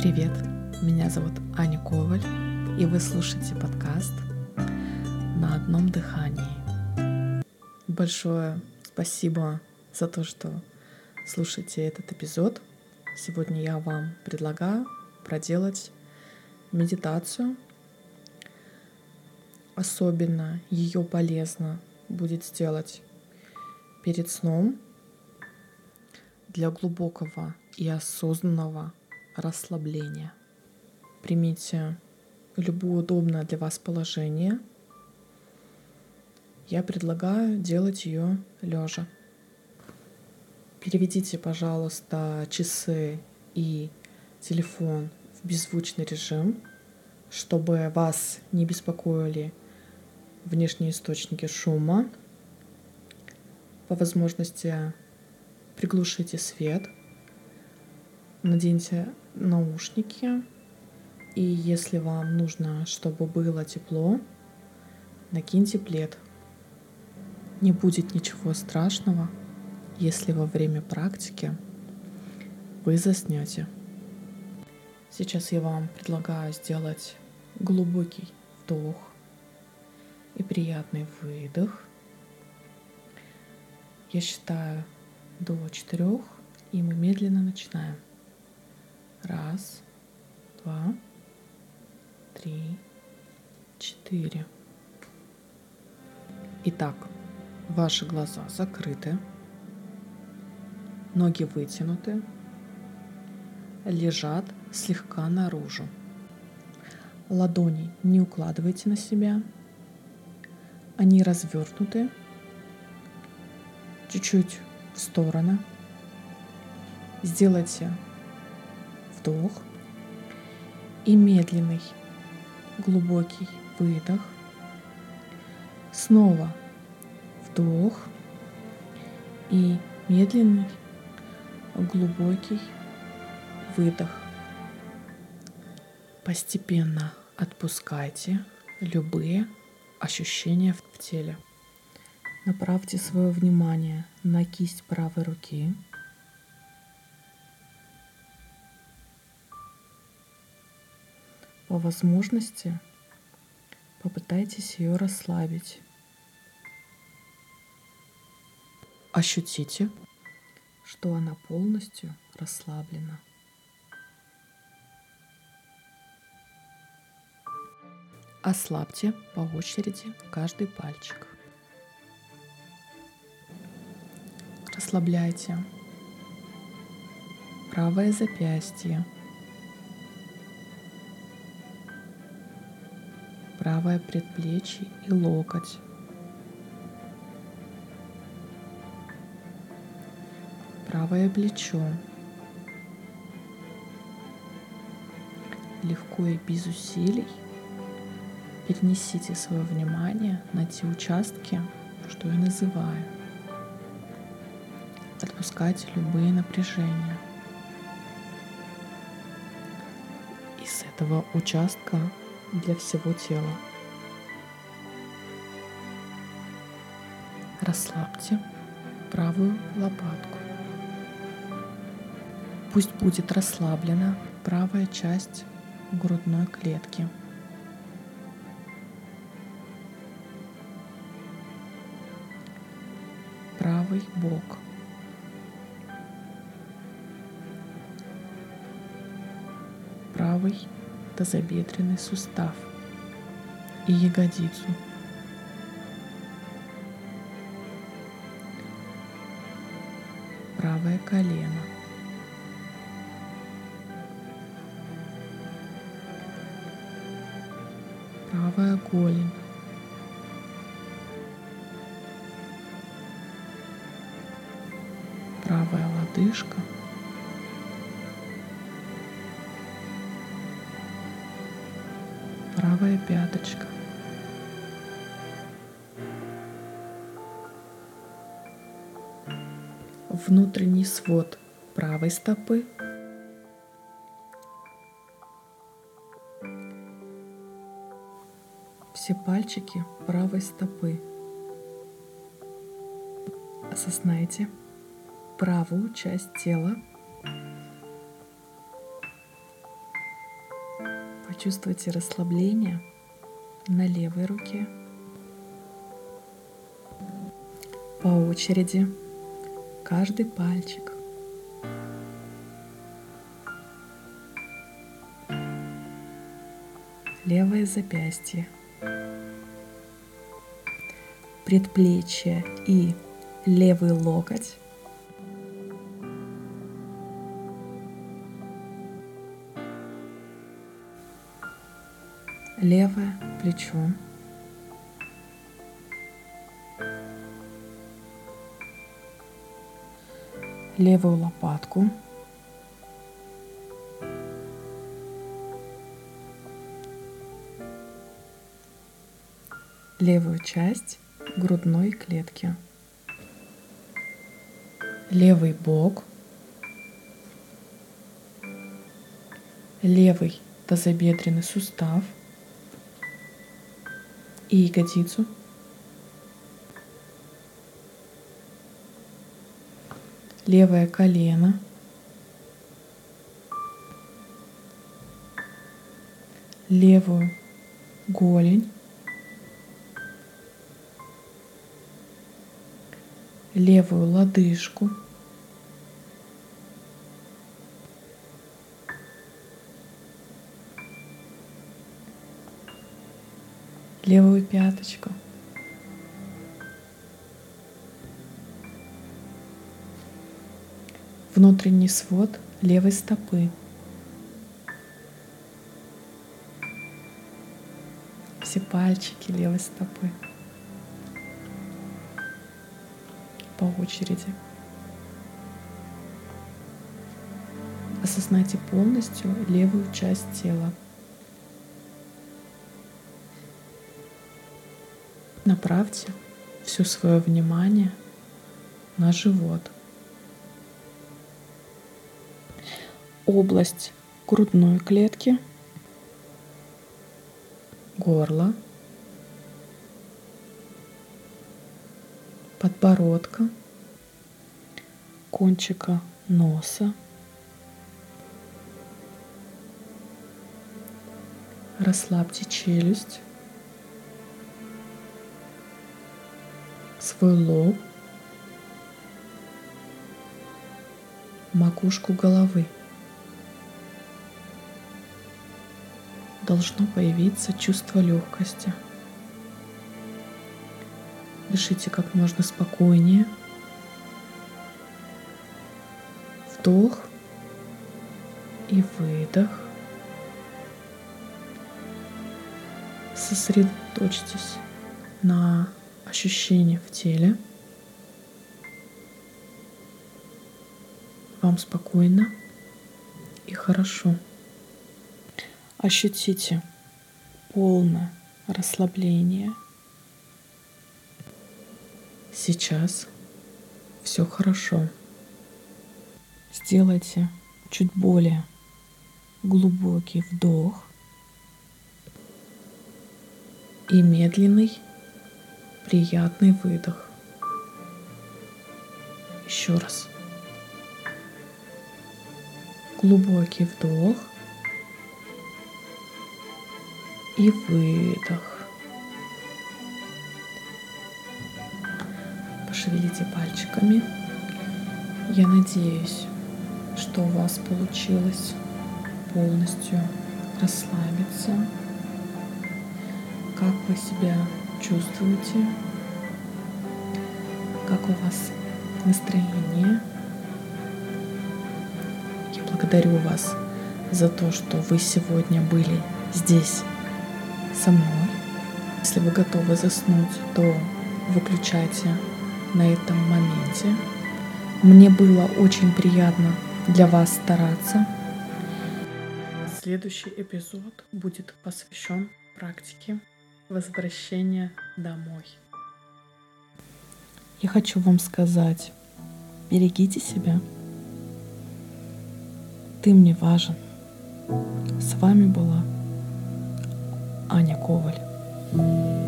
Привет, меня зовут Аня Коваль, и вы слушаете подкаст «На одном дыхании». Большое спасибо за то, что слушаете этот эпизод. Сегодня я вам предлагаю проделать медитацию. Особенно ее полезно будет сделать перед сном для глубокого и осознанного расслабления. Примите любое удобное для вас положение. Я предлагаю делать ее лежа. Переведите, пожалуйста, часы и телефон в беззвучный режим, чтобы вас не беспокоили внешние источники шума. По возможности приглушите свет, наденьте наушники, и если вам нужно, чтобы было тепло, накиньте плед. Не будет ничего страшного, если во время практики вы заснете. Сейчас я вам предлагаю сделать глубокий вдох и приятный выдох. Я считаю до четырех, и мы медленно начинаем. Раз, два, три, четыре. Итак, ваши глаза закрыты, ноги вытянуты, лежат слегка наружу. Ладони не укладывайте на себя, они развернуты чуть-чуть в стороны. Сделайте вдох и медленный глубокий выдох. Снова вдох и медленный глубокий выдох. Постепенно отпускайте любые ощущения в теле. Направьте свое внимание на кисть правой руки – По возможности попытайтесь ее расслабить. Ощутите, что она полностью расслаблена. Ослабьте по очереди каждый пальчик. Расслабляйте правое запястье, правое предплечье и локоть. Правое плечо. Легко и без усилий перенесите свое внимание на те участки, что я называю. Отпускайте любые напряжения. Из этого участка для всего тела. Расслабьте правую лопатку. Пусть будет расслаблена правая часть грудной клетки. Правый бок. Правый тазобедренный сустав и ягодицу. Правое колено. Правая голень. Правая лодыжка – правая пяточка. Внутренний свод правой стопы. Все пальчики правой стопы. Осознайте правую часть тела Почувствуйте расслабление на левой руке. По очереди каждый пальчик. Левое запястье. Предплечье и левый локоть. Левое плечо. Левую лопатку. Левую часть грудной клетки. Левый бок. Левый тазобедренный сустав – и ягодицу. Левое колено. Левую голень. Левую лодыжку. Левую пяточку. Внутренний свод левой стопы. Все пальчики левой стопы. По очереди. Осознайте полностью левую часть тела. Направьте все свое внимание на живот. Область грудной клетки, горло, подбородка, кончика носа, расслабьте челюсть, свой лоб, макушку головы. Должно появиться чувство легкости. Дышите как можно спокойнее. Вдох и выдох. Сосредоточьтесь на ощущения в теле. Вам спокойно и хорошо. Ощутите полное расслабление. Сейчас все хорошо. Сделайте чуть более глубокий вдох и медленный приятный выдох. Еще раз. Глубокий вдох и выдох. Пошевелите пальчиками. Я надеюсь, что у вас получилось полностью расслабиться. Как вы себя чувствуете, как у вас настроение. Я благодарю вас за то, что вы сегодня были здесь со мной. Если вы готовы заснуть, то выключайте на этом моменте. Мне было очень приятно для вас стараться. Следующий эпизод будет посвящен практике возвращение домой. Я хочу вам сказать, берегите себя. Ты мне важен. С вами была Аня Коваль.